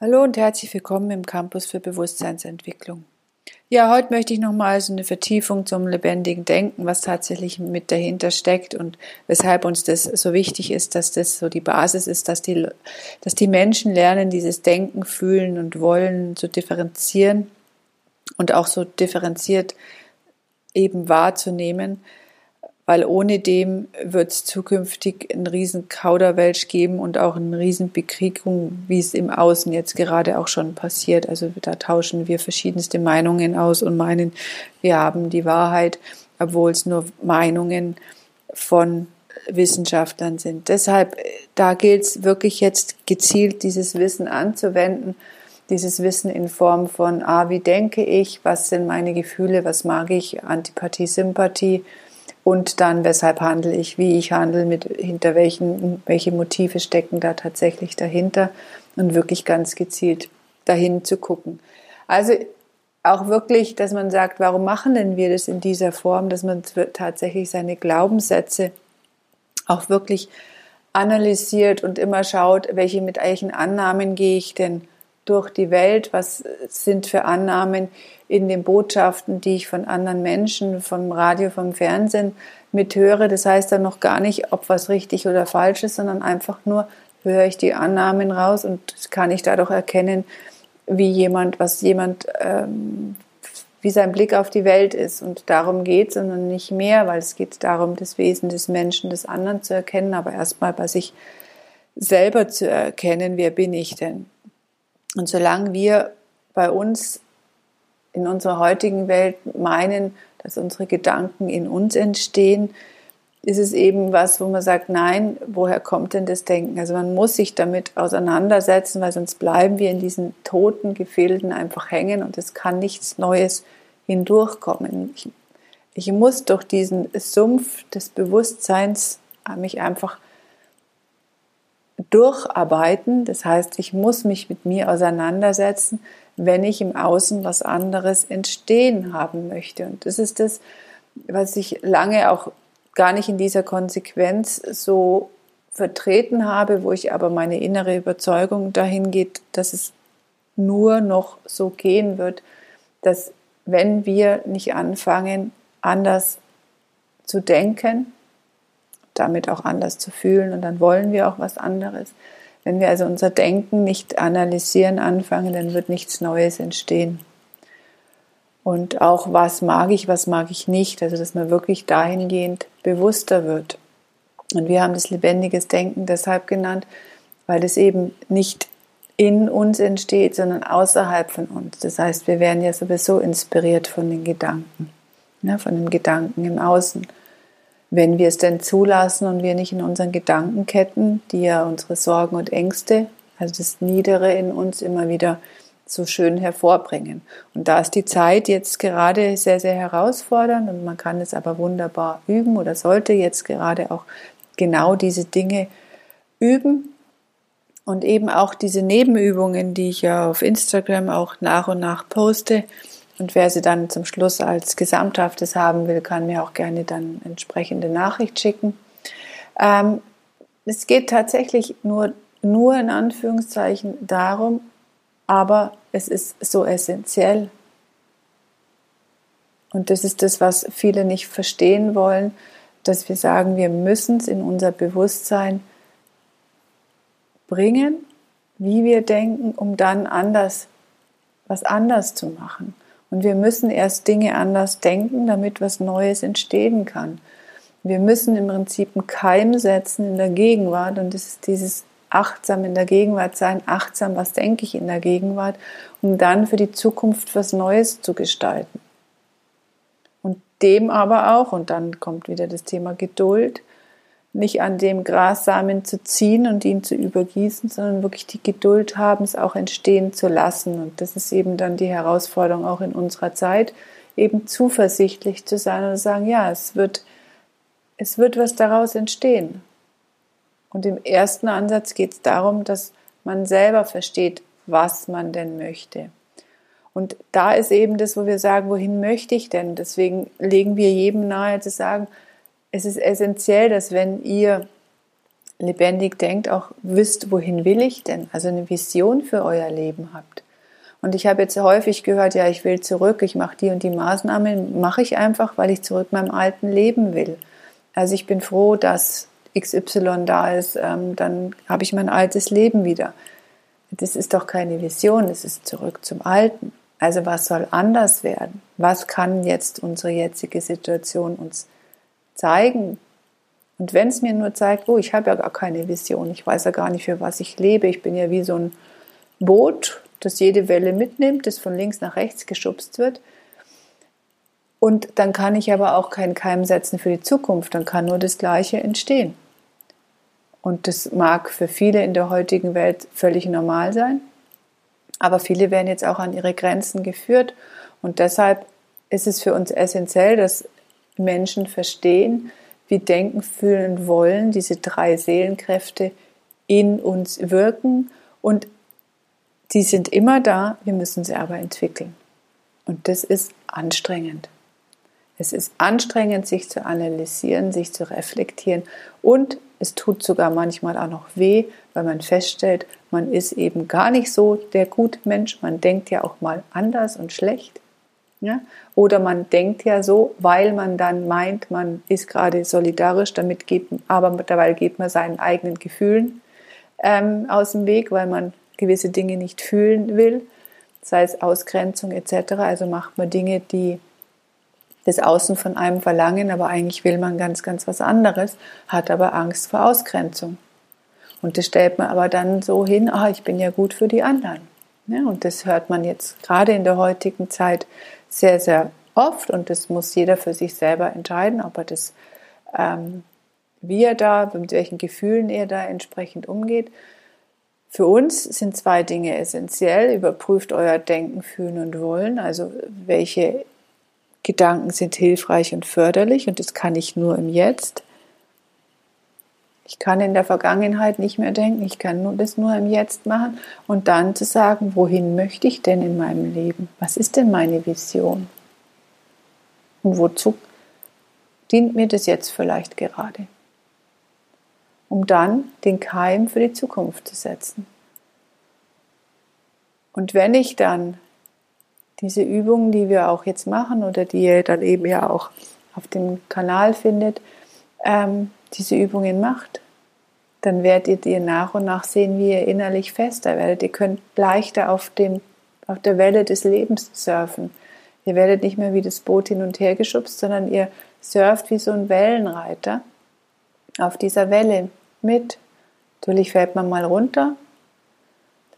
Hallo und herzlich willkommen im Campus für Bewusstseinsentwicklung. Ja, heute möchte ich nochmal so eine Vertiefung zum lebendigen Denken, was tatsächlich mit dahinter steckt und weshalb uns das so wichtig ist, dass das so die Basis ist, dass die, dass die Menschen lernen, dieses Denken, Fühlen und Wollen zu differenzieren und auch so differenziert eben wahrzunehmen, weil ohne dem wird es zukünftig einen riesen Kauderwelsch geben und auch eine riesen Bekriegung, wie es im Außen jetzt gerade auch schon passiert. Also da tauschen wir verschiedenste Meinungen aus und meinen, wir haben die Wahrheit, obwohl es nur Meinungen von Wissenschaftlern sind. Deshalb, da gilt es wirklich jetzt gezielt, dieses Wissen anzuwenden, dieses Wissen in Form von, ah, wie denke ich, was sind meine Gefühle, was mag ich, Antipathie, Sympathie, und dann, weshalb handle ich, wie ich handle, mit hinter welchen, welche Motive stecken da tatsächlich dahinter und wirklich ganz gezielt dahin zu gucken. Also auch wirklich, dass man sagt, warum machen denn wir das in dieser Form, dass man tatsächlich seine Glaubenssätze auch wirklich analysiert und immer schaut, welche mit welchen Annahmen gehe ich denn durch die Welt, was sind für Annahmen in den Botschaften, die ich von anderen Menschen, vom Radio, vom Fernsehen mithöre. Das heißt dann noch gar nicht, ob was richtig oder falsch ist, sondern einfach nur höre ich die Annahmen raus und kann ich dadurch erkennen, wie jemand, was jemand, ähm, wie sein Blick auf die Welt ist. Und darum geht es, sondern nicht mehr, weil es geht darum, das Wesen des Menschen, des anderen zu erkennen, aber erstmal bei sich selber zu erkennen, wer bin ich denn? Und solange wir bei uns in unserer heutigen Welt meinen, dass unsere Gedanken in uns entstehen, ist es eben was, wo man sagt, nein, woher kommt denn das Denken? Also man muss sich damit auseinandersetzen, weil sonst bleiben wir in diesen toten Gefilden einfach hängen und es kann nichts Neues hindurchkommen. Ich, ich muss durch diesen Sumpf des Bewusstseins mich einfach durcharbeiten. Das heißt, ich muss mich mit mir auseinandersetzen, wenn ich im Außen was anderes entstehen haben möchte. Und das ist das, was ich lange auch gar nicht in dieser Konsequenz so vertreten habe, wo ich aber meine innere Überzeugung dahin geht, dass es nur noch so gehen wird, dass wenn wir nicht anfangen, anders zu denken, damit auch anders zu fühlen und dann wollen wir auch was anderes. Wenn wir also unser Denken nicht analysieren anfangen, dann wird nichts Neues entstehen. Und auch was mag ich, was mag ich nicht, also dass man wirklich dahingehend bewusster wird. Und wir haben das lebendiges Denken deshalb genannt, weil das eben nicht in uns entsteht, sondern außerhalb von uns. Das heißt, wir werden ja sowieso inspiriert von den Gedanken, ne, von den Gedanken im Außen wenn wir es denn zulassen und wir nicht in unseren Gedankenketten, die ja unsere Sorgen und Ängste, also das Niedere in uns immer wieder so schön hervorbringen. Und da ist die Zeit jetzt gerade sehr, sehr herausfordernd und man kann es aber wunderbar üben oder sollte jetzt gerade auch genau diese Dinge üben und eben auch diese Nebenübungen, die ich ja auf Instagram auch nach und nach poste, und wer sie dann zum Schluss als Gesamthaftes haben will, kann mir auch gerne dann entsprechende Nachricht schicken. Ähm, es geht tatsächlich nur, nur in Anführungszeichen darum, aber es ist so essentiell. Und das ist das, was viele nicht verstehen wollen, dass wir sagen, wir müssen es in unser Bewusstsein bringen, wie wir denken, um dann anders, was anders zu machen. Und wir müssen erst Dinge anders denken, damit was Neues entstehen kann. Wir müssen im Prinzip einen Keim setzen in der Gegenwart und das ist dieses achtsam in der Gegenwart sein, achtsam, was denke ich in der Gegenwart, um dann für die Zukunft was Neues zu gestalten. Und dem aber auch, und dann kommt wieder das Thema Geduld, nicht an dem Grassamen zu ziehen und ihn zu übergießen, sondern wirklich die Geduld haben, es auch entstehen zu lassen. Und das ist eben dann die Herausforderung auch in unserer Zeit, eben zuversichtlich zu sein und zu sagen, ja, es wird, es wird was daraus entstehen. Und im ersten Ansatz geht es darum, dass man selber versteht, was man denn möchte. Und da ist eben das, wo wir sagen, wohin möchte ich denn? Deswegen legen wir jedem nahe zu sagen, es ist essentiell, dass wenn ihr lebendig denkt, auch wisst, wohin will ich denn? Also eine Vision für euer Leben habt. Und ich habe jetzt häufig gehört, ja, ich will zurück, ich mache die und die Maßnahmen, mache ich einfach, weil ich zurück meinem alten Leben will. Also ich bin froh, dass XY da ist, ähm, dann habe ich mein altes Leben wieder. Das ist doch keine Vision, das ist zurück zum Alten. Also was soll anders werden? Was kann jetzt unsere jetzige Situation uns zeigen? Und wenn es mir nur zeigt, oh, ich habe ja gar keine Vision, ich weiß ja gar nicht, für was ich lebe, ich bin ja wie so ein Boot, das jede Welle mitnimmt, das von links nach rechts geschubst wird. Und dann kann ich aber auch keinen Keim setzen für die Zukunft, dann kann nur das Gleiche entstehen. Und das mag für viele in der heutigen Welt völlig normal sein, aber viele werden jetzt auch an ihre Grenzen geführt. Und deshalb ist es für uns essentiell, dass Menschen verstehen, wie denken, fühlen, wollen, diese drei Seelenkräfte in uns wirken und die sind immer da, wir müssen sie aber entwickeln. Und das ist anstrengend. Es ist anstrengend, sich zu analysieren, sich zu reflektieren und es tut sogar manchmal auch noch weh, weil man feststellt, man ist eben gar nicht so der Gutmensch, man denkt ja auch mal anders und schlecht. Ja? Oder man denkt ja so, weil man dann meint, man ist gerade solidarisch, damit geht, aber dabei geht man seinen eigenen Gefühlen ähm, aus dem Weg, weil man gewisse Dinge nicht fühlen will, sei es Ausgrenzung etc. Also macht man Dinge, die das Außen von einem verlangen, aber eigentlich will man ganz, ganz was anderes, hat aber Angst vor Ausgrenzung. Und das stellt man aber dann so hin, ah, ich bin ja gut für die anderen. Ja, und das hört man jetzt gerade in der heutigen Zeit sehr, sehr oft und das muss jeder für sich selber entscheiden, ob er das, ähm, wie er da, mit welchen Gefühlen er da entsprechend umgeht. Für uns sind zwei Dinge essentiell. Überprüft euer Denken, Fühlen und Wollen, also welche Gedanken sind hilfreich und förderlich und das kann ich nur im Jetzt. Ich kann in der Vergangenheit nicht mehr denken, ich kann nur, das nur im Jetzt machen und dann zu sagen, wohin möchte ich denn in meinem Leben? Was ist denn meine Vision? Und wozu dient mir das jetzt vielleicht gerade? Um dann den Keim für die Zukunft zu setzen. Und wenn ich dann diese Übungen, die wir auch jetzt machen oder die ihr dann eben ja auch auf dem Kanal findet, ähm, diese Übungen macht, dann werdet ihr nach und nach sehen, wie ihr innerlich fester werdet. Ihr könnt leichter auf, dem, auf der Welle des Lebens surfen. Ihr werdet nicht mehr wie das Boot hin und her geschubst, sondern ihr surft wie so ein Wellenreiter auf dieser Welle mit. Natürlich fällt man mal runter,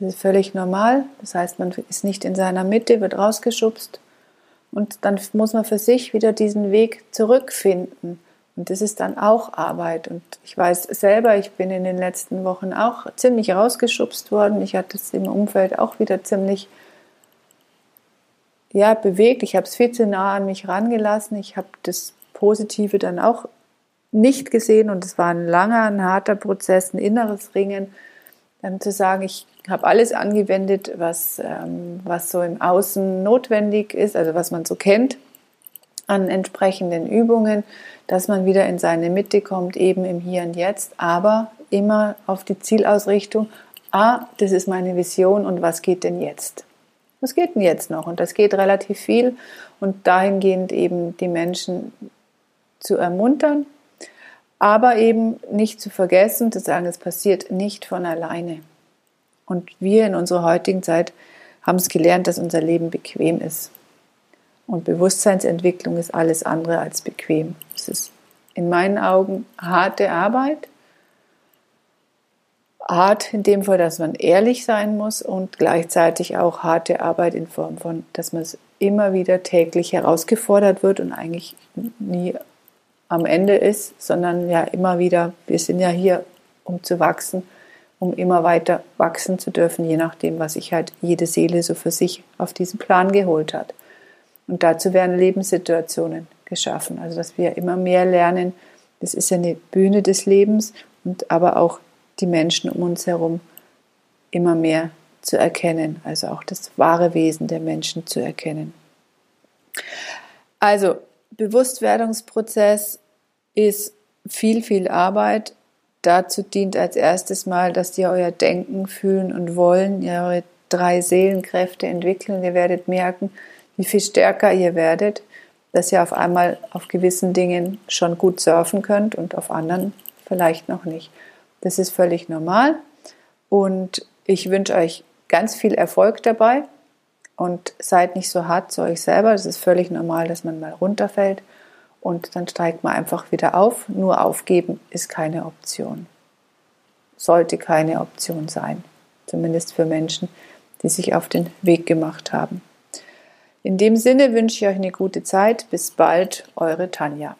das ist völlig normal. Das heißt, man ist nicht in seiner Mitte, wird rausgeschubst. Und dann muss man für sich wieder diesen Weg zurückfinden. Und das ist dann auch Arbeit. Und ich weiß selber, ich bin in den letzten Wochen auch ziemlich rausgeschubst worden. Ich hatte es im Umfeld auch wieder ziemlich ja, bewegt. Ich habe es viel zu nah an mich rangelassen. Ich habe das Positive dann auch nicht gesehen. Und es war ein langer, ein harter Prozess, ein inneres Ringen, dann zu sagen, ich habe alles angewendet, was, ähm, was so im Außen notwendig ist, also was man so kennt an entsprechenden Übungen, dass man wieder in seine Mitte kommt, eben im Hier und Jetzt, aber immer auf die Zielausrichtung, ah, das ist meine Vision und was geht denn jetzt? Was geht denn jetzt noch? Und das geht relativ viel und dahingehend eben die Menschen zu ermuntern, aber eben nicht zu vergessen, zu sagen, es passiert nicht von alleine. Und wir in unserer heutigen Zeit haben es gelernt, dass unser Leben bequem ist. Und Bewusstseinsentwicklung ist alles andere als bequem. Es ist in meinen Augen harte Arbeit. Hart in dem Fall, dass man ehrlich sein muss und gleichzeitig auch harte Arbeit in Form von, dass man immer wieder täglich herausgefordert wird und eigentlich nie am Ende ist, sondern ja immer wieder, wir sind ja hier, um zu wachsen um immer weiter wachsen zu dürfen, je nachdem, was sich halt jede Seele so für sich auf diesen Plan geholt hat. Und dazu werden Lebenssituationen geschaffen, also dass wir immer mehr lernen, das ist ja eine Bühne des Lebens und aber auch die Menschen um uns herum immer mehr zu erkennen, also auch das wahre Wesen der Menschen zu erkennen. Also Bewusstwerdungsprozess ist viel, viel Arbeit dazu dient als erstes mal, dass ihr euer Denken, Fühlen und Wollen, ihr eure drei Seelenkräfte entwickeln. Ihr werdet merken, wie viel stärker ihr werdet, dass ihr auf einmal auf gewissen Dingen schon gut surfen könnt und auf anderen vielleicht noch nicht. Das ist völlig normal und ich wünsche euch ganz viel Erfolg dabei und seid nicht so hart zu euch selber. Das ist völlig normal, dass man mal runterfällt und dann steigt man einfach wieder auf. Nur aufgeben ist keine Option. Sollte keine Option sein. Zumindest für Menschen, die sich auf den Weg gemacht haben. In dem Sinne wünsche ich euch eine gute Zeit. Bis bald, eure Tanja.